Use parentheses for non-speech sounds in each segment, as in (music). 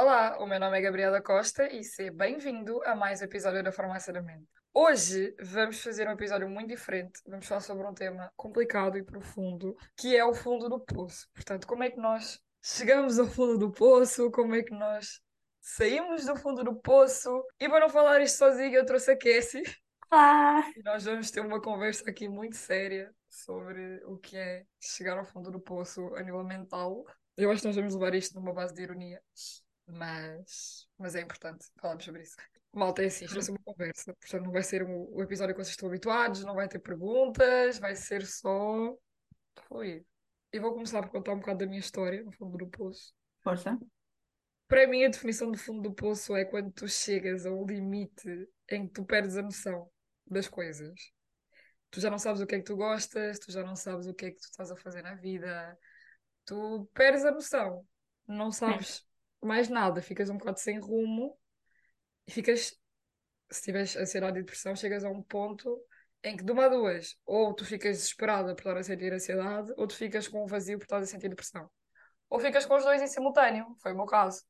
Olá, o meu nome é Gabriela Costa e seja bem-vindo a mais um episódio da Farmácia da Mente. Hoje vamos fazer um episódio muito diferente. Vamos falar sobre um tema complicado e profundo, que é o fundo do poço. Portanto, como é que nós chegamos ao fundo do poço? Como é que nós saímos do fundo do poço? E para não falar isto sozinho, eu trouxe a Cassie. Olá! E nós vamos ter uma conversa aqui muito séria sobre o que é chegar ao fundo do poço a nível mental. Eu acho que nós vamos levar isto numa base de ironia, mas, mas é importante falarmos sobre isso. Malta, é assim, isto vai ser uma conversa, portanto não vai ser o, o episódio que vocês estão habituados, não vai ter perguntas, vai ser só fluir. E vou começar por contar um bocado da minha história no fundo do poço. Força. Para mim, a definição do fundo do poço é quando tu chegas a um limite em que tu perdes a noção das coisas. Tu já não sabes o que é que tu gostas, tu já não sabes o que é que tu estás a fazer na vida, tu perdes a noção, não sabes mais nada, ficas um bocado sem rumo e ficas, se tiveres ansiedade e depressão, chegas a um ponto em que de uma a duas, ou tu ficas desesperada por estar a sentir ansiedade, ou tu ficas com um vazio por estar a sentir depressão. Ou ficas com os dois em simultâneo, foi o meu caso.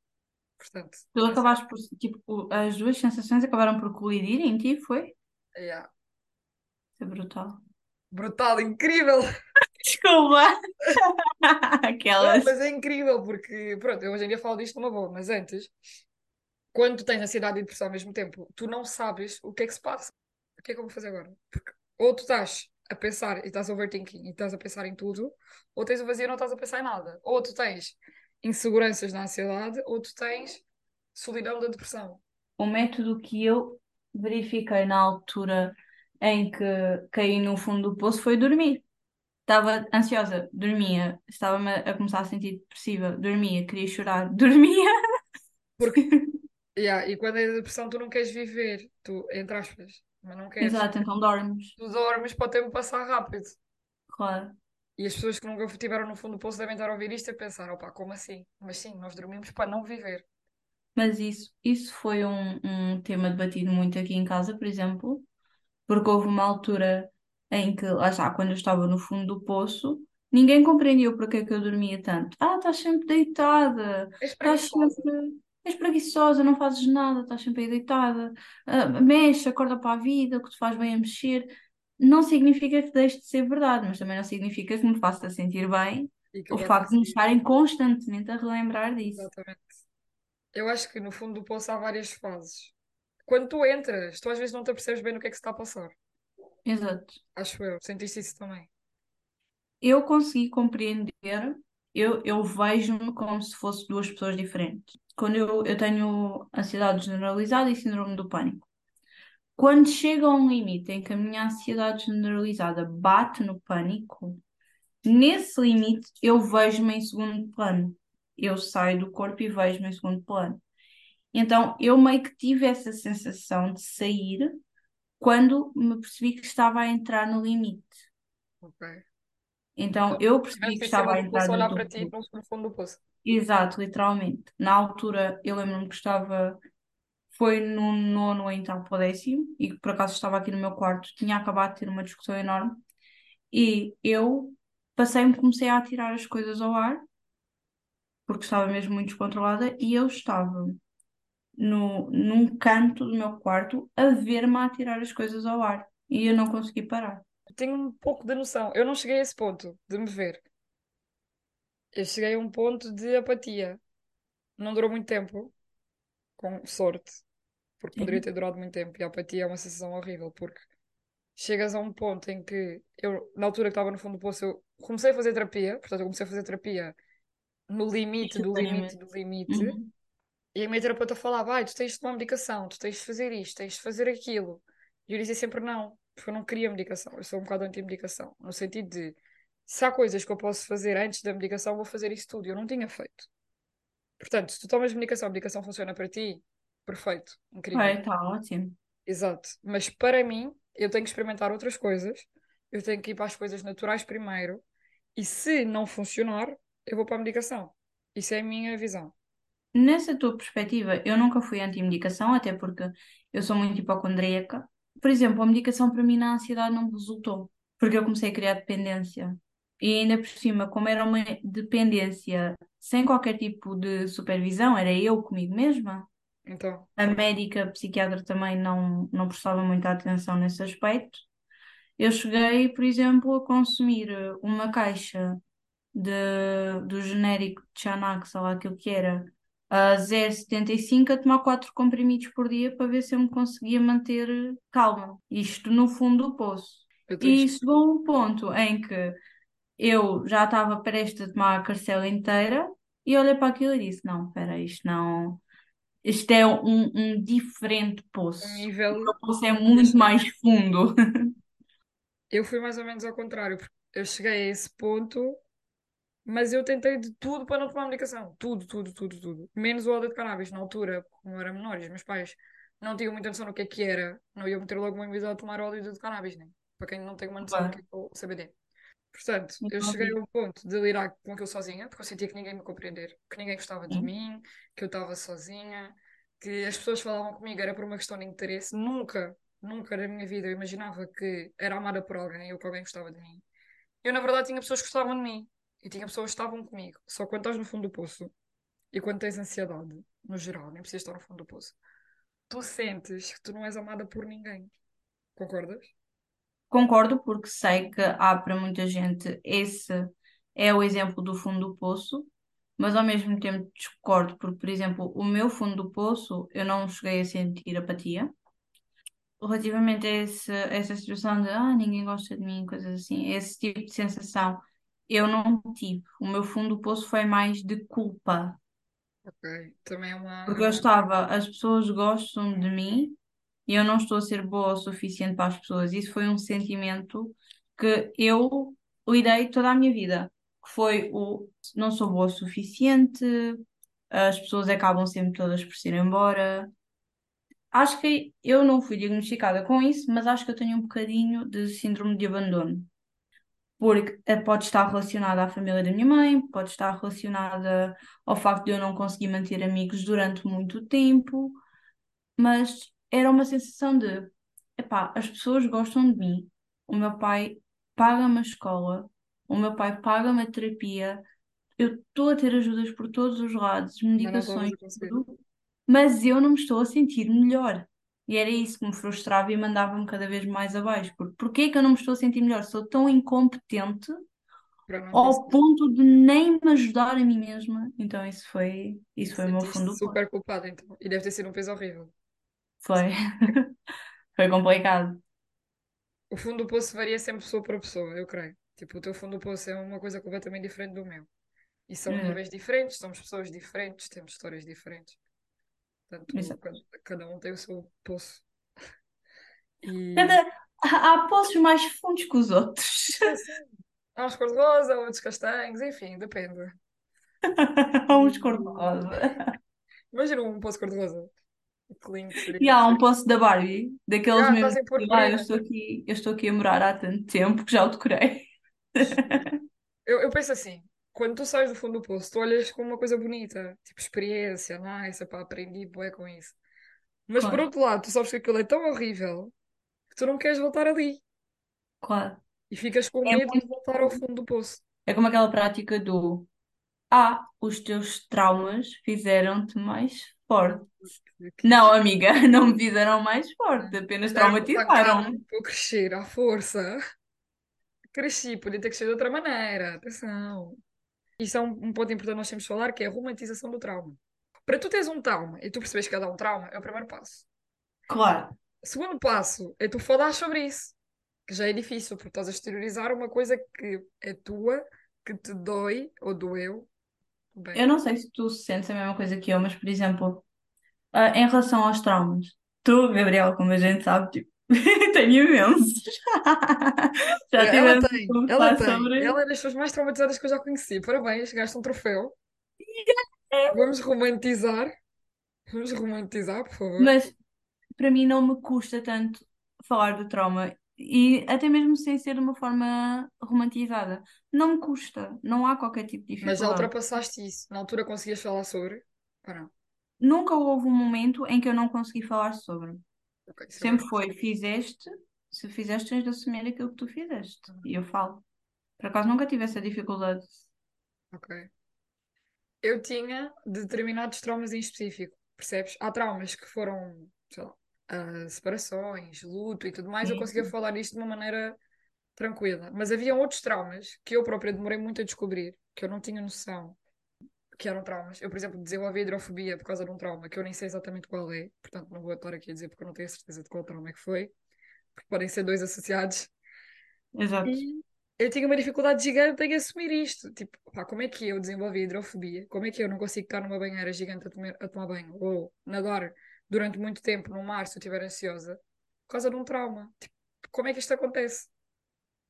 Portanto, Tu acabaste por, tipo, as duas sensações acabaram por colidir em ti, foi? yeah. Isso é brutal. brutal, incrível! (laughs) Desculpa! (laughs) Não, Aquelas. mas é incrível porque, pronto, eu hoje em dia falo disto numa boa, mas antes, quando tu tens ansiedade e depressão ao mesmo tempo, tu não sabes o que é que se passa. O que é que eu vou fazer agora? Porque ou tu estás a pensar e estás overthinking e estás a pensar em tudo, ou tens o vazio e não estás a pensar em nada. Ou tu tens inseguranças na ansiedade, ou tu tens solidão da depressão. O método que eu verifiquei na altura em que caí no fundo do poço foi dormir. Estava ansiosa, dormia. Estava-me a começar a sentir depressiva, dormia. Queria chorar, (laughs) dormia. Porque, yeah, e quando é depressão, tu não queres viver, tu, entre aspas, mas não queres. Exato, então dormes. Tu dormes para o tempo passar rápido. Claro. E as pessoas que nunca estiveram no fundo do poço devem estar a ouvir isto e pensar: opá, como assim? Mas sim, nós dormimos para não viver. Mas isso, isso foi um, um tema debatido muito aqui em casa, por exemplo, porque houve uma altura em que, lá está, quando eu estava no fundo do poço, ninguém compreendia porque é que eu dormia tanto. Ah, estás sempre deitada, estás sempre. És preguiçosa, não fazes nada, estás sempre aí deitada. Ah, mexe, acorda para a vida, o que te faz bem a mexer. Não significa que deixe de ser verdade, mas também não significa que me faça sentir bem que o facto de me estarem constantemente a relembrar disso. Exatamente. Eu acho que no fundo do poço há várias fases. Quando tu entras, tu às vezes não te apercebes bem no que é que se está a passar. Exato. Acho eu. Sentiste isso também. eu consegui compreender, eu, eu vejo-me como se fosse duas pessoas diferentes. Quando eu, eu tenho ansiedade generalizada e síndrome do pânico. Quando chega a um limite em que a minha ansiedade generalizada bate no pânico, nesse limite eu vejo-me em segundo plano. Eu saio do corpo e vejo-me em segundo plano. Então eu meio que tive essa sensação de sair quando me percebi que estava a entrar no limite. Ok. Então eu Estiveste percebi que estava a entrar no olhar para ti no fundo do poço. Exato, literalmente. Na altura, eu lembro-me que estava. Foi no nono, então para o décimo, e que por acaso estava aqui no meu quarto, tinha acabado de ter uma discussão enorme, e eu passei-me, comecei a atirar as coisas ao ar, porque estava mesmo muito descontrolada, e eu estava no, num canto do meu quarto a ver-me a atirar as coisas ao ar, e eu não consegui parar. Tenho um pouco de noção. Eu não cheguei a esse ponto de me ver. Eu cheguei a um ponto de apatia. Não durou muito tempo, com sorte, porque poderia Sim. ter durado muito tempo. E a apatia é uma sensação horrível, porque chegas a um ponto em que eu, na altura que estava no fundo do poço, eu comecei a fazer terapia, portanto, eu comecei a fazer terapia no limite do limite do limite, Uhum. E a minha terapeuta falava: vai, tu tens de tomar medicação, tu tens de fazer isto, tens de fazer aquilo. E eu dizia sempre não, porque eu não queria medicação, eu sou um bocado anti-medicação, no sentido de se há coisas que eu posso fazer antes da medicação, vou fazer isso tudo. Eu não tinha feito. Portanto, se tu tomas medicação, a medicação funciona para ti, perfeito, incrível. Vai, está ótimo. Exato. Mas para mim, eu tenho que experimentar outras coisas, eu tenho que ir para as coisas naturais primeiro, e se não funcionar, eu vou para a medicação. Isso é a minha visão. Nessa tua perspectiva, eu nunca fui anti-medicação, até porque eu sou muito hipocondríaca. Por exemplo, a medicação para mim na ansiedade não resultou, porque eu comecei a criar dependência. E ainda por cima, como era uma dependência sem qualquer tipo de supervisão, era eu comigo mesma. Então, A médica, a psiquiatra também não, não prestava muita atenção nesse aspecto. Eu cheguei, por exemplo, a consumir uma caixa de, do genérico de Xanax, sei lá aquilo que era, a 0,75 a tomar 4 comprimidos por dia para ver se eu me conseguia manter calma. Isto no fundo do poço. E chegou um ponto em que eu já estava prestes a tomar a carcela inteira e olhei para aquilo e disse: Não, espera, isto não. Isto é um, um diferente poço. Um nível. O poço é muito mais fundo. (laughs) Eu fui mais ou menos ao contrário, porque eu cheguei a esse ponto, mas eu tentei de tudo para não tomar medicação. Tudo, tudo, tudo, tudo. Menos o óleo de cannabis. Na altura, como eu era menor e os meus pais não tinham muita noção do que é que era, não iam meter logo uma invisão a tomar óleo de cannabis, né? Para quem não tem uma noção do que é, que é o CBD. Portanto, eu cheguei ao ponto de lidar com aquilo sozinha, porque eu sentia que ninguém me compreender, que ninguém gostava de Sim. mim, que eu estava sozinha, que as pessoas falavam comigo era por uma questão de interesse. Nunca, nunca na minha vida eu imaginava que era amada por alguém ou que alguém gostava de mim. Eu, na verdade, tinha pessoas que gostavam de mim e tinha pessoas que estavam comigo. Só quando estás no fundo do poço e quando tens ansiedade, no geral, nem precisas estar no fundo do poço, tu sentes que tu não és amada por ninguém. Concordas? Concordo, porque sei que há para muita gente esse é o exemplo do fundo do poço, mas ao mesmo tempo discordo, porque, por exemplo, o meu fundo do poço eu não cheguei a sentir apatia. Relativamente a esse, essa situação de ah, ninguém gosta de mim, coisas assim, esse tipo de sensação eu não tive. O meu fundo do poço foi mais de culpa. Ok. Também é uma. Porque eu estava, as pessoas gostam de mim e eu não estou a ser boa o suficiente para as pessoas. Isso foi um sentimento que eu lidei toda a minha vida. Que foi o não sou boa o suficiente, as pessoas acabam sempre todas por se ir embora. Acho que eu não fui diagnosticada com isso, mas acho que eu tenho um bocadinho de síndrome de abandono. Porque eh, pode estar relacionada à família da minha mãe, pode estar relacionada ao facto de eu não conseguir manter amigos durante muito tempo, mas era uma sensação de, epá, as pessoas gostam de mim, o meu pai paga-me a escola, o meu pai paga-me a terapia, eu estou a ter ajudas por todos os lados, medicações, tudo, mas eu não me estou a sentir melhor. E era isso que me frustrava e mandava-me cada vez mais abaixo. Porque porquê que eu não me estou a sentir melhor? Sou tão incompetente ao ponto de nem me ajudar a mim mesma. Então isso foi, isso foi o meu fundo super culpada, então. E deve ter sido um peso horrível. Foi. (laughs) Foi complicado. O fundo do poço varia sempre pessoa para pessoa, eu creio. Tipo, o teu fundo do poço é uma coisa completamente diferente do meu. E são Uhum. níveis diferentes, somos pessoas diferentes, temos histórias diferentes. Portanto, cada, um tem o seu poço. (laughs) E Cada... Há poços mais fundos que os outros. é. Há uns cor-de-rosa, outros castanhos, enfim, depende. Há (laughs) uns cor-de-rosa. Imagina um poço cor-de-rosa. E há um poço da Barbie, daqueles Ah, mesmo estás em que lá eu estou aqui, eu estou aqui a morar há tanto tempo que já o decorei. Eu, eu penso assim, quando tu sais do fundo do poço, tu olhas como uma coisa bonita, tipo experiência, nice, pá, aprendi bué com isso. Mas por Claro, outro lado, tu sabes que aquilo é tão horrível que tu não queres voltar ali claro. e ficas com É medo de muito- voltar ao fundo do poço. é como aquela prática do Ah, os teus traumas fizeram-te mais forte. Não, amiga, (laughs) não me fizeram mais forte, apenas traumatizaram-me. para eu crescer à força. Cresci, podia ter crescido de outra maneira. Atenção. Isso é um, um ponto importante que nós temos de falar, que é a romantização do trauma. Para tu teres um trauma e tu percebes que cada um trauma, é o primeiro passo. Claro, O segundo passo é tu falares sobre isso, que já é difícil, porque estás a exteriorizar uma coisa que é tua, que te dói ou doeu. Bem, eu não sei se tu sentes a mesma coisa que eu, mas, por exemplo, ah, em relação aos traumas, tu, Gabriel, como a gente sabe, tipo, (laughs) tenho imensos. (laughs) Já ela tivemos tem, ela tem. sobre. Ela é das pessoas mais traumatizadas que eu já conheci. Parabéns, gaste um troféu. Vamos romantizar. Vamos romantizar, por favor. Mas para mim não me custa tanto falar do trauma e até mesmo sem ser de uma forma romantizada. Não me custa, não há qualquer tipo de Mas já dificuldade. ultrapassaste isso. Na altura conseguias falar sobre? Ou não? Nunca houve um momento em que eu não consegui falar sobre. Ok, isso é Sempre foi, fizeste, se fizeste, tens de assumir aquilo que tu fizeste. E eu falo. Por acaso nunca tive essa dificuldade. Ok. Eu tinha determinados traumas em específico, percebes? Há traumas que foram, sei lá, ah, separações, luto e tudo mais, eu Sim, conseguia sim. falar isto de uma maneira tranquila. Mas havia outros traumas que eu própria demorei muito a descobrir, que eu não tinha noção que eram traumas. Eu, por exemplo, desenvolvi hidrofobia por causa de um trauma que eu nem sei exatamente qual é, portanto não vou estar aqui a dizer porque eu não tenho a certeza de qual trauma é que foi, porque podem ser dois associados. Exato. E eu tinha uma dificuldade gigante em assumir isto. Tipo, pá, como é que eu desenvolvi hidrofobia? Como é que eu não consigo estar numa banheira gigante a, tomar a tomar banho? Ou nadar durante muito tempo no mar se eu estiver ansiosa? Por causa de um trauma. Tipo, como é que isto acontece?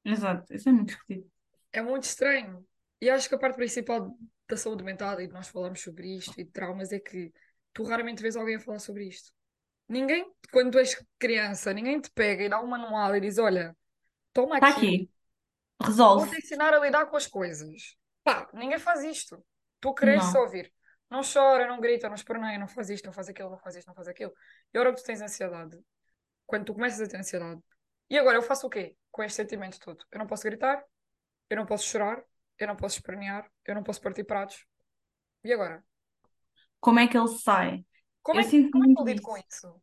Exato. Isso é muito esquisito. É muito estranho. E acho que a parte principal da saúde mental, e de nós falarmos sobre isto e de traumas, é que tu raramente vês alguém a falar sobre isto. Ninguém, quando tu és criança, ninguém te pega e dá um manual e diz: Olha, toma Está aqui, aqui. vou-te Resolve. ensinar a lidar com as coisas. Pá, ninguém faz isto. Tu cresces a Não. ouvir. Não chora, não grita, não esperneia, não faz isto, não faz aquilo, não faz isto, não faz aquilo. E a hora que tu tens ansiedade, quando tu começas a ter ansiedade, e agora eu faço o quê com este sentimento todo? Eu não posso gritar, eu não posso chorar, eu não posso espernear, eu não posso partir pratos. E agora? Como é que ele sai? Como Eu é, que- sinto como é que eu muito lido com isso.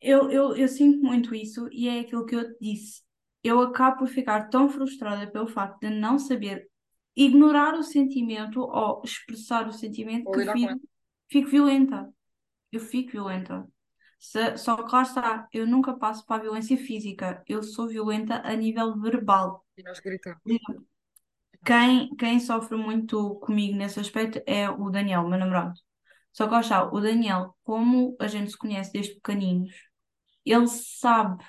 Eu, eu, eu sinto muito isso e é aquilo que eu te disse. Eu acabo por ficar tão frustrada pelo facto de não saber ignorar o sentimento ou expressar o sentimento Ou que fico, fico violenta. Eu fico violenta. Se- só que lá está, eu nunca passo para a violência física. Eu sou violenta a nível verbal. E nós gritamos. Quem, quem sofre muito comigo nesse aspecto é o Daniel, meu namorado. Só que está, o Daniel, como a gente se conhece desde pequeninos, ele sabe.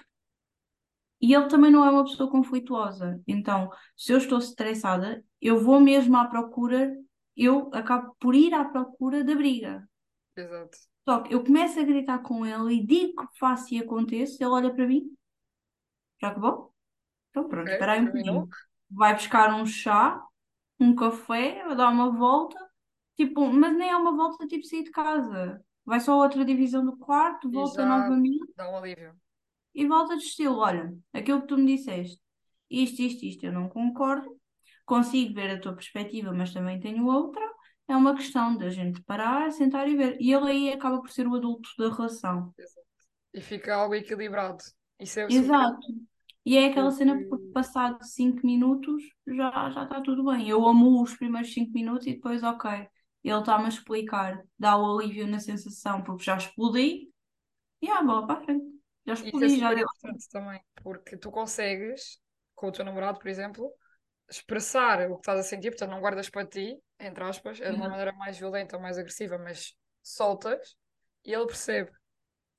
E ele também não é uma pessoa conflituosa. Então, se eu estou estressada, eu vou mesmo à procura, eu acabo por ir à procura da briga. Exato. Só que eu começo a gritar com ele e digo que faço e aconteço, ele olha para mim, já acabou? Então pronto, Ok, espera aí um terminou. Vai buscar um chá, um café, vai dar uma volta, tipo, mas nem é uma volta tipo sair de casa. Vai só a outra divisão do quarto, volta já novamente dá um alívio. e volta de estilo. Olha, aquilo que tu me disseste, isto, isto, isto, eu não concordo. Consigo ver a tua perspectiva, mas também tenho outra. É uma questão da gente parar, sentar e ver. E ele aí acaba por ser o adulto da relação. Exato. E fica algo equilibrado. Isso é super Exato. E é aquela cena porque passado 5 minutos já já está tudo bem. Eu amo os primeiros 5 minutos e depois, ok, ele está-me a explicar, dá o alívio na sensação porque já explodi e ah, bola para a frente. Já isso é explodi, já deu. importante também, porque tu consegues, com o teu namorado, por exemplo, expressar o que estás a sentir, portanto não guardas para ti, entre aspas, é de uma Exato. maneira mais violenta ou mais agressiva, mas soltas e ele percebe.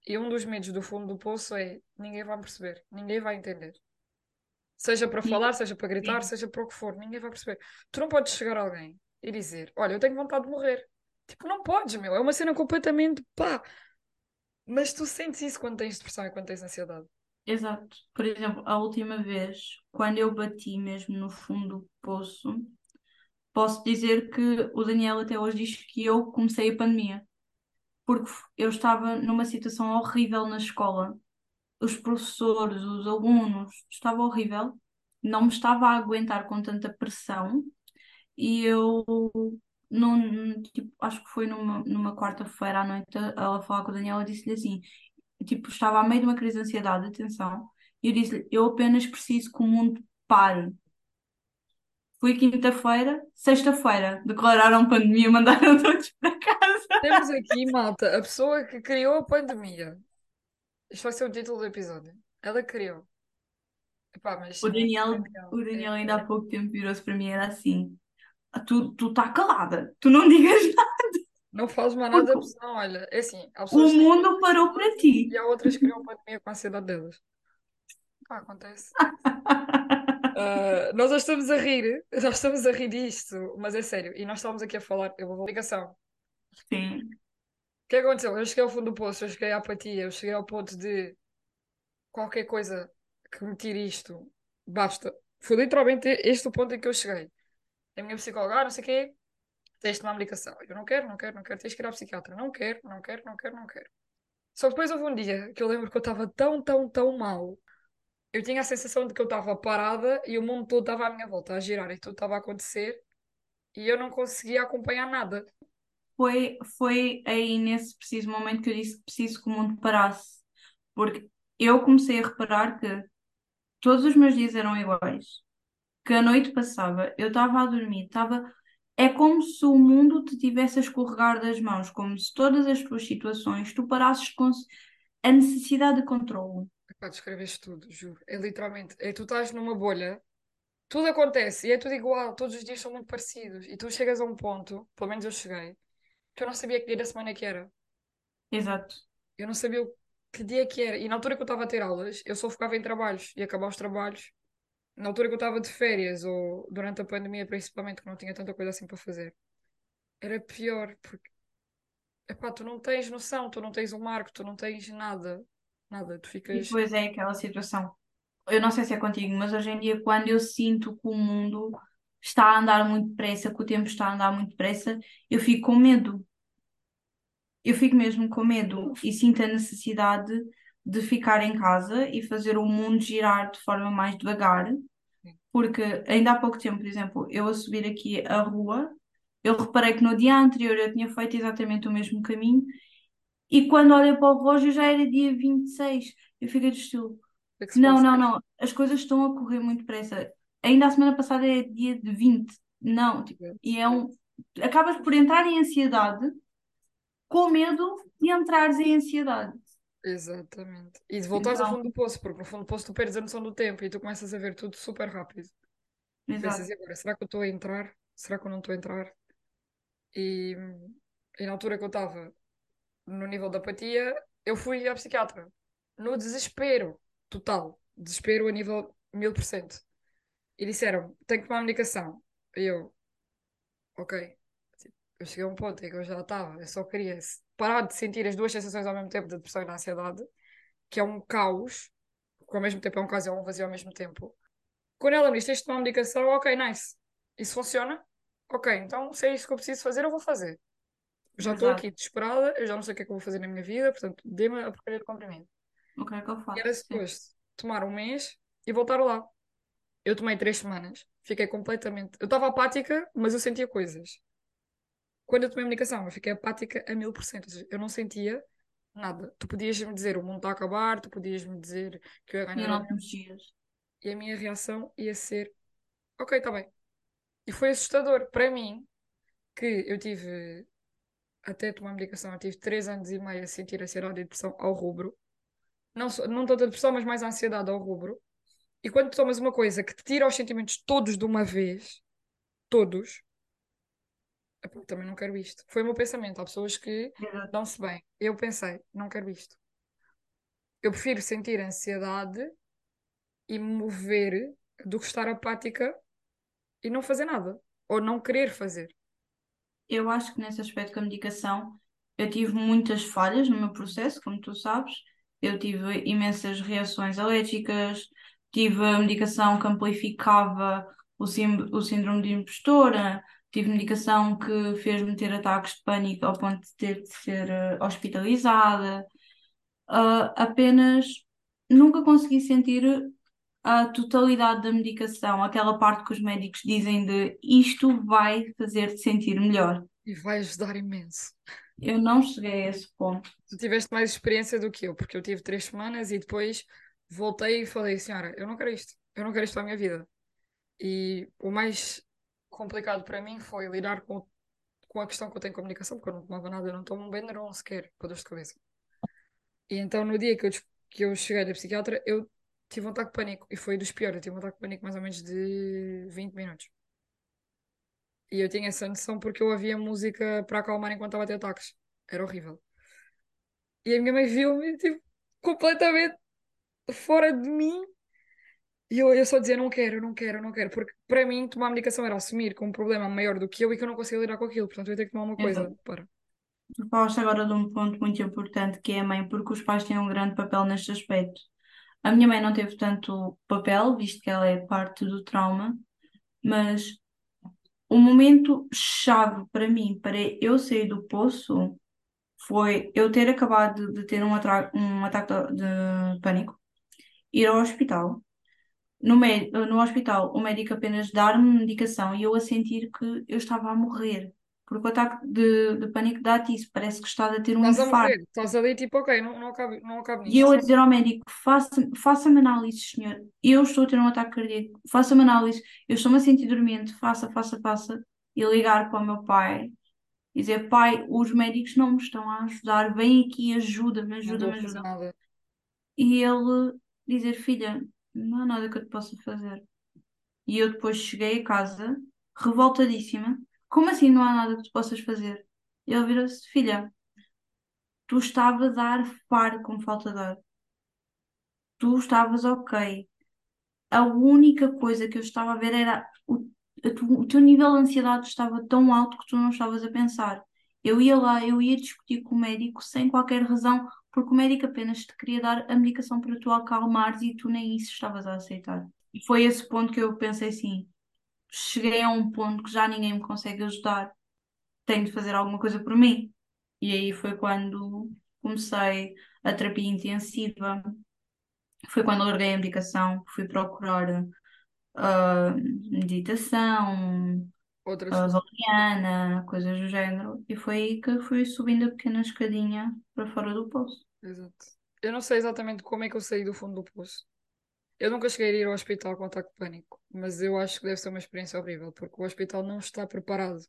E um dos medos do fundo do poço é ninguém vai perceber, ninguém vai entender. Seja para Sim, falar, seja para gritar, sim. seja para o que for, ninguém vai perceber. Tu não podes chegar a alguém e dizer: Olha, eu tenho vontade de morrer. Tipo, não podes, meu. É uma cena completamente pá. Mas tu sentes isso quando tens depressão e quando tens ansiedade. Exato. Por exemplo, a última vez, quando eu bati mesmo no fundo do poço, posso dizer que o Daniel até hoje diz que eu comecei a pandemia, porque eu estava numa situação horrível na escola. Os professores, os alunos, estava horrível. Não me estava a aguentar com tanta pressão e eu, num, tipo, acho que foi numa, numa quarta-feira à noite, ela falar com o Daniel e disse-lhe assim, tipo, estava a meio de uma crise de ansiedade, atenção, e eu disse-lhe, eu apenas preciso que o mundo pare. Foi quinta-feira, sexta-feira, declararam pandemia, (laughs) mandaram todos para casa. Temos aqui, malta, a pessoa que criou a pandemia. Isto vai ser o título do episódio. Ela criou. Epá, mas O é Daniel, real. o Daniel É- ainda há pouco tempo virou-se para mim e era assim, "Ah, tu, tu tá calada, tu não (laughs) digas nada, Não faz mais nada, porque pessoal. Olha, é assim, o que mundo parou para ti. e há outras que criam a pandemia com a ansiedade delas. Pá, acontece. (laughs) Ah, nós já estamos a rir, já estamos a rir disto, mas é sério. E nós estávamos aqui a falar, eu vou ligação. Sim, O que aconteceu? Eu cheguei ao fundo do poço, eu cheguei à apatia, eu cheguei ao ponto de qualquer coisa que me tire isto, basta. Foi literalmente este o ponto em que eu cheguei. A minha psicóloga, ah, não sei o quê, tens de tomar medicação. Eu não quero, não quero, não quero, tens que ir ao psiquiatra. Não quero, não quero, não quero, não quero. Só depois houve um dia que eu lembro que eu estava tão, tão, tão mal. Eu tinha a sensação de que eu estava parada e o mundo todo estava à minha volta, a girar e tudo estava a acontecer. e eu não conseguia acompanhar nada. Foi, foi aí nesse preciso momento que eu disse que preciso que o mundo parasse. Porque eu comecei a reparar que todos os meus dias eram iguais. Que a noite passava, eu estava a dormir, estava. É como se o mundo te tivesse a escorregar das mãos, como se todas as tuas situações tu parasses com a necessidade de controle. Pá, descreves tudo, juro. É literalmente. É tu estás numa bolha, tudo acontece e é tudo igual, todos os dias são muito parecidos. E tu chegas a um ponto, pelo menos eu cheguei, que eu não sabia que dia da semana que era. Exato. Eu não sabia que dia que era. E na altura que eu estava a ter aulas, eu só focava em trabalhos e acabar os trabalhos. Na altura que eu estava de férias, ou durante a pandemia principalmente, que não tinha tanta coisa assim para fazer, era pior, porque epá, tu não tens noção, tu não tens um marco, tu não tens nada. Nada, tu E ficas. depois é aquela situação. Eu não sei se é contigo, mas hoje em dia, quando eu sinto que o mundo está a andar muito depressa, que o tempo está a andar muito depressa, eu fico com medo. Eu fico mesmo com medo e sinto a necessidade de ficar em casa e fazer o mundo girar de forma mais devagar, porque ainda há pouco tempo, por exemplo, eu a subir aqui a rua, eu reparei que no dia anterior eu tinha feito exatamente o mesmo caminho e quando olhei para o relógio já era dia 26. Eu fiquei do estilo. É Não, não, não. As coisas estão a correr muito depressa. Ainda a semana passada é dia de 20. Não, tipo, e é um. Acabas por entrar em ansiedade com medo de entrares em ansiedade. Exatamente. E de voltares ao Então, fundo do poço, porque no fundo do poço tu perdes a noção do tempo e tu começas a ver tudo super rápido. Pensas, exato. e agora, será que eu estou a entrar? Será que eu não estou a entrar? E, e na altura que eu estava no nível da apatia, eu fui à psiquiatra. No desespero total. Desespero a nível mil por cento. E disseram, tenho que tomar medicação. E eu, ok. Eu cheguei a um ponto em que eu já estava, eu só queria parar de sentir as duas sensações ao mesmo tempo, de depressão e da ansiedade, que é um caos, que ao mesmo tempo é um caos e é um vazio ao mesmo tempo. Quando ela me disse, tens de tomar medicação, ok, nice. Isso funciona? Ok, então se é isso que eu preciso fazer, eu vou fazer. Já estou aqui desesperada, eu já não sei o que é que eu vou fazer na minha vida, portanto, dê-me a porcaria de comprimido. O que é que eu E faço? era Sim. suposto tomar um mês e voltar lá. Eu tomei três semanas, fiquei completamente. Eu estava apática, mas eu sentia coisas. Quando eu tomei a medicação, eu fiquei apática a mil por cento. Ou seja, eu não sentia nada. Tu podias-me dizer o mundo está a acabar, tu podias-me dizer que eu ia E ganhar mexias. e a minha reação ia ser: ok, está bem. E foi assustador para mim que eu tive, até tomar medicação, eu tive três anos e meio a sentir ansiedade e depressão ao rubro. Não, não tanto a depressão, mas mais a ansiedade ao rubro. E quando tomas uma coisa que te tira os sentimentos todos de uma vez, todos, epá, também não quero isto. Foi o meu pensamento. Há pessoas que dão-se bem. Eu pensei, não quero isto. Eu prefiro sentir ansiedade e me mover do que estar apática e não fazer nada. Ou não querer fazer. Eu acho que nesse aspecto com a medicação eu tive muitas falhas no meu processo, como tu sabes. Eu tive imensas reações alérgicas, tive a medicação que amplificava o, o síndrome de impostora, tive medicação que fez-me ter ataques de pânico ao ponto de ter de ser eh, hospitalizada. Ah, apenas nunca consegui sentir a totalidade da medicação, aquela parte que os médicos dizem de isto vai fazer-te sentir melhor. E vai ajudar imenso. Eu não cheguei a esse ponto. Tu tiveste mais experiência do que eu, porque eu tive três semanas e depois voltei e falei, senhora, eu não quero isto. Eu não quero isto para a minha vida. E o mais complicado para mim foi lidar com, com a questão que eu tenho com a comunicação, porque eu não tomava nada, eu não tomo um Benuron sequer, para dor de cabeça. E então no dia que eu, que eu cheguei da psiquiatra, eu tive um ataque de pânico. E foi dos piores. Eu tive um ataque de pânico mais ou menos de 20 minutos. E eu tinha essa noção porque eu ouvia música para acalmar enquanto estava a ter ataques. Era horrível. E a minha mãe viu-me, tipo, completamente fora de mim. E eu, eu só dizia, não quero, não quero, não quero. Porque para mim, tomar medicação era assumir com um problema maior do que eu e que eu não conseguia lidar com aquilo. Portanto, eu ia ter que tomar uma coisa. Para. Tu falaste agora de um ponto muito importante que é a mãe, porque os pais têm um grande papel neste aspecto. A minha mãe não teve tanto papel, visto que ela é parte do trauma, mas o momento chave para mim, para eu sair do poço, foi eu ter acabado de, ter um, um ataque de, pânico, ir ao hospital, no, no hospital, o médico apenas dar-me medicação e eu a sentir que eu estava a morrer. Porque o ataque de, de pânico dá-te isso, parece que estás a ter um Estás a infarto. morrer, estás ali tipo, ok, não, não acabo, não acabo E eu a dizer ao médico: faça- faça-me análises, senhor. Eu estou a ter um ataque cardíaco, faça-me análises. Eu estou-me a sentir dormente, faça, faça, faça. E ligar para o meu pai e dizer: pai, os médicos não me estão a ajudar, vem aqui, ajuda-me, ajuda-me, a ajuda-me. E ele dizer: filha, não há nada que eu te possa fazer. E eu depois cheguei a casa, revoltadíssima: como assim não há nada que tu possas fazer? E ele virou-se: filha, tu estavas a arfar com falta de ar. Tu estavas ok. a única coisa que eu estava a ver era o, o teu nível de ansiedade estava tão alto que tu não estavas a pensar. Eu ia lá, eu ia discutir com o médico sem qualquer razão, porque o médico apenas te queria dar a medicação para tu acalmares e tu nem isso estavas a aceitar. E foi esse ponto que eu pensei assim: cheguei a um ponto que já ninguém me consegue ajudar, tenho de fazer alguma coisa por mim. E aí foi quando comecei a terapia intensiva, foi quando larguei a medicação, fui procurar ah, meditação, Outras valeriana, coisas do género. E foi aí que fui subindo a pequena escadinha para fora do poço. Exato. Eu não sei exatamente como é que eu saí do fundo do poço. Eu nunca cheguei a ir ao hospital com ataque de pânico, mas eu acho que deve ser uma experiência horrível, porque o hospital não está preparado,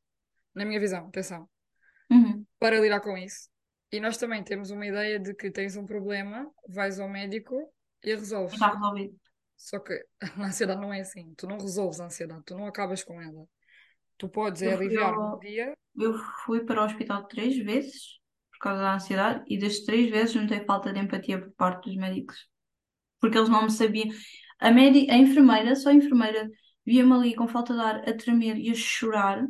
na minha visão, atenção, Uhum. para lidar com isso. E nós também temos uma ideia de que tens um problema, vais ao médico e resolves. Está resolvido. Só que (laughs) a ansiedade não é assim. Tu não resolves a ansiedade, tu não acabas com ela. Tu podes Eu aliviar ao- dia, eu fui para o hospital três vezes por causa da ansiedade e das três vezes notei falta de empatia por parte dos médicos. Porque eles não me sabiam. A, médi- a enfermeira, só a enfermeira, via-me ali com falta de ar a tremer e a chorar.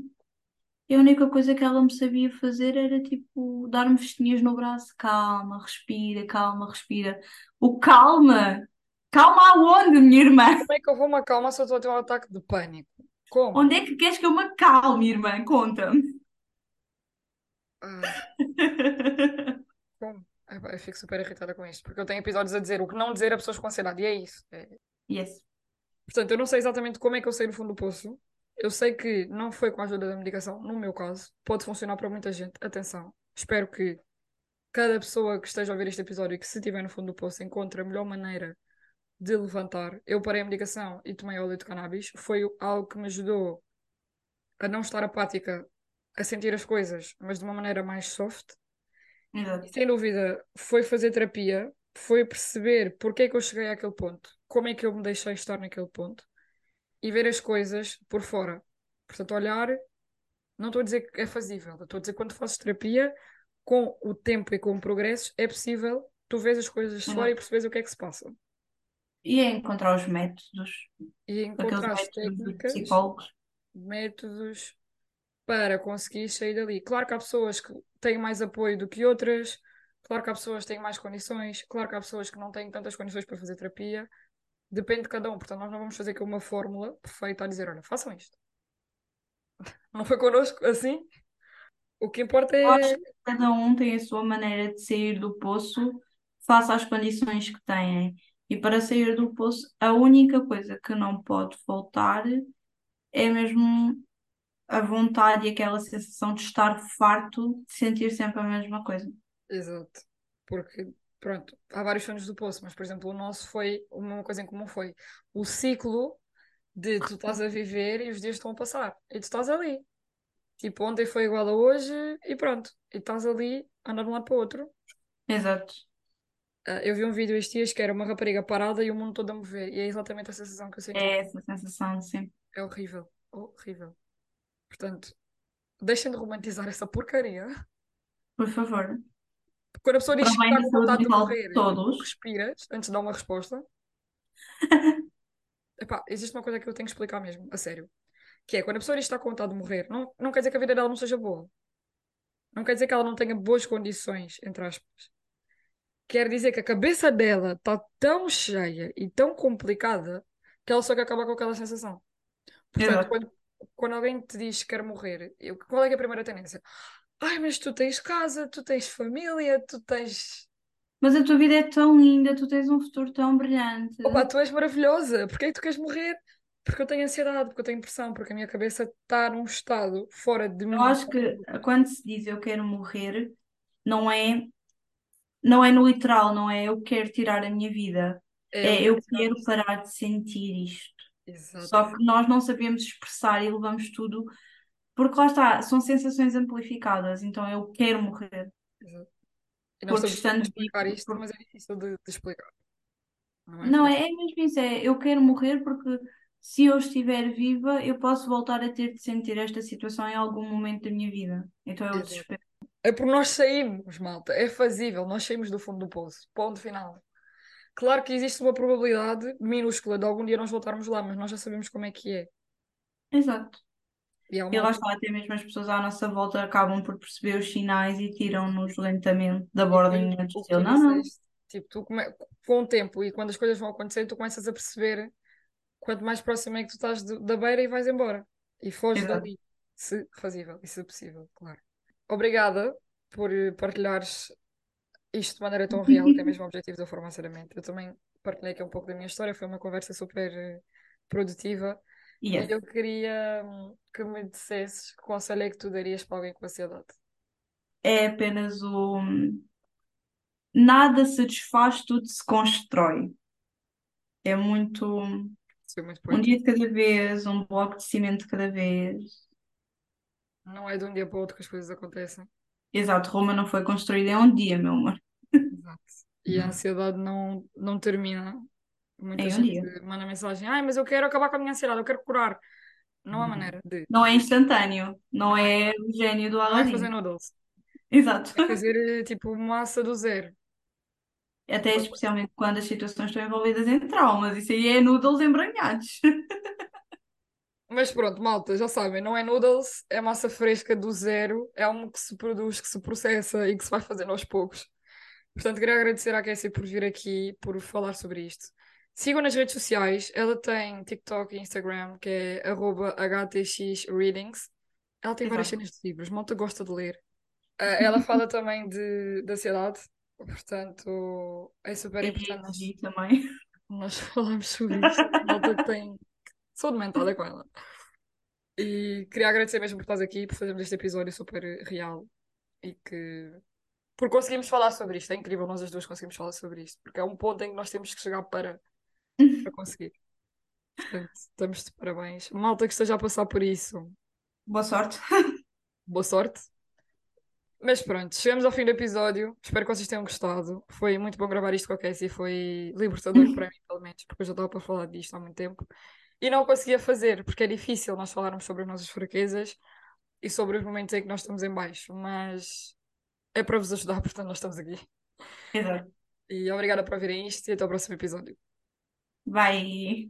E a única coisa que ela me sabia fazer era tipo dar-me festinhas no braço. Calma, respira, calma, respira. O calma! Calma aonde, minha irmã? como é que eu vou me acalmar se eu estou a ter um ataque de pânico? Como? Onde é que queres que eu me acalme, irmã? Conta-me. Ah, (laughs) como? Eu fico super irritada com isto, porque eu tenho episódios a dizer o que não dizer a pessoas com ansiedade, e é isso. É, Yes. Portanto, eu não sei exatamente como é que eu saí do fundo do poço. Eu sei que não foi com a ajuda da medicação, no meu caso. Pode funcionar para muita gente. Atenção. Espero que cada pessoa que esteja a ouvir este episódio e que se estiver no fundo do poço encontre a melhor maneira de levantar. Eu parei a medicação e tomei óleo de cannabis. Foi algo que me ajudou a não estar apática, a sentir as coisas, mas de uma maneira mais soft. E Exato. sem dúvida, foi fazer terapia, foi perceber porque é que eu cheguei àquele ponto, como é que eu me deixei estar naquele ponto e ver as coisas por fora. Portanto, olhar, não estou a dizer que é fazível, estou a dizer que quando fazes terapia, com o tempo e com o progresso, é possível tu vês as coisas de fora e percebes o que é que se passa. E é encontrar os métodos, E aqueles encontrar de técnicas, psicólogos. métodos para conseguir sair dali. Claro que há pessoas que têm mais apoio do que outras, claro que há pessoas que têm mais condições, claro que há pessoas que não têm tantas condições para fazer terapia. Depende de cada um. Portanto, nós não vamos fazer aqui uma fórmula perfeita a dizer: olha, façam isto. (laughs) Não foi connosco assim? O que importa Eu acho é. que cada um tem a sua maneira de sair do poço, face às condições que têm. E para sair do poço, a única coisa que não pode faltar é mesmo a vontade e aquela sensação de estar farto de sentir sempre a mesma coisa. Exato. Porque, pronto, há vários fundos do poço, mas, por exemplo, o nosso foi. Uma coisa em comum foi o ciclo de tu estás a viver e os dias estão a passar. E tu estás ali. Tipo, ontem foi igual a hoje e pronto. E estás ali, a andar de um lado para o outro. Exato. Ah, eu vi um vídeo estes dias que era uma rapariga parada e o mundo todo a mover. E é exatamente a sensação que eu senti. É essa sensação, sim. É horrível. Horrível. Portanto, deixem de romantizar essa porcaria. Por favor. Quando a pessoa diz que está com vontade de morrer, todos. respiras antes de dar uma resposta. (laughs) Epá, existe uma coisa que eu tenho que explicar mesmo, a sério. Que é, quando a pessoa diz que está com vontade de morrer, não, não quer dizer que a vida dela não seja boa. Não quer dizer que ela não tenha boas condições, entre aspas. Quer dizer que a cabeça dela está tão cheia e tão complicada que ela só quer acabar com aquela sensação. Portanto, quando, quando alguém te diz que quer morrer, eu- qual é é a primeira tendência? Ai, mas tu tens casa, tu tens família, tu tens Mas a tua vida é tão linda, tu tens um futuro tão brilhante. Opa, tu és maravilhosa. Porquê é que tu queres morrer? Porque eu tenho ansiedade, porque eu tenho pressão, porque a minha cabeça está num estado fora de Eu mim. acho que quando se diz eu quero morrer, não é, não é no literal, não é eu quero tirar a minha vida. É, É eu quero parar de sentir isto. Exato. Só que nós não sabemos expressar e levamos tudo, porque lá está, são sensações amplificadas, então eu quero morrer. exato. E nós Porque estando explicar isto, porque- mas é difícil de, de explicar. Não é Não, é, é mesmo isso, é eu quero morrer porque se eu estiver viva, eu posso voltar a ter de sentir esta situação em algum momento da minha vida. Então é o desespero. É porque nós saímos, malta. É fazível. Nós saímos do fundo do poço. Ponto final. Claro que existe uma probabilidade minúscula de algum dia nós voltarmos lá, mas nós já sabemos como é que é. Exato. E E uma lá altura está, até mesmo as pessoas à nossa volta acabam por perceber os sinais e tiram-nos lentamente da E borda o antes de não, não. Tipo, tu come... com o tempo e quando as coisas vão acontecer, tu começas a perceber quanto mais próximo é que tu estás do- da beira e vais embora. E foges Exato. dali, se fazível e se possível, claro. Obrigada por eh, partilhares isto de maneira tão real, que é mesmo o objetivo da formaceiramente. Eu também partilhei aqui um pouco da minha história, foi uma conversa super eh, produtiva. E eu queria hum, que me dissesses que conselho é que tu darias para alguém com ansiedade. É apenas o. Nada se desfaz, tudo se constrói. É muito. Sou muito Um dia de cada vez, um bloco de cimento de cada vez. Não é de um dia para o outro que as coisas acontecem. Exato, Roma não foi construída em um dia, meu amor. Exato. E a ansiedade não, não termina. Muita Em um gente dia. manda mensagem: Ai, mas eu quero acabar com a minha ansiedade, eu quero curar. Não há maneira de. Não é instantâneo, não é, é o gênio do não é fazer Aladdin. noodles. Exato. É fazer tipo massa do zero. Até especialmente quando as situações estão envolvidas em traumas. Isso aí é noodles embranhados. (laughs) Mas pronto, malta, já sabem, não é noodles, é massa fresca do zero, é algo que se produz, que se processa e que se vai fazendo aos poucos. Portanto, queria agradecer à Cassie por vir aqui, por falar sobre isto. Sigam nas redes sociais, ela tem TikTok e Instagram, que é htxreadings. Ela tem várias cenas de livros, malta gosta de ler. Ah, ela fala (laughs) também de, de ansiedade, portanto, é super importante nós, ADHD também. nós falarmos sobre isto. Malta tem saúde mental é com ela. E queria agradecer mesmo por estás aqui, por fazermos este episódio super real e que. Por conseguirmos falar sobre isto. É incrível, nós as duas conseguimos falar sobre isto, porque é um ponto em que nós temos que chegar para, para conseguir. Portanto, estamos de parabéns. Malta que esteja a passar por isso, Boa sorte. (laughs) boa sorte. Mas pronto, chegamos ao fim do episódio. Espero que vocês tenham gostado. Foi muito bom gravar isto com a Cassie. Foi libertador (laughs) para mim, pelo menos, porque eu já estava para falar disto há muito tempo. E não conseguia fazer, porque é difícil nós falarmos sobre as nossas fraquezas e sobre os momentos em que nós estamos em baixo. Mas é para vos ajudar, (laughs) portanto, nós estamos aqui. Exato. E obrigada por ouvirem isto e até o próximo episódio. Vai.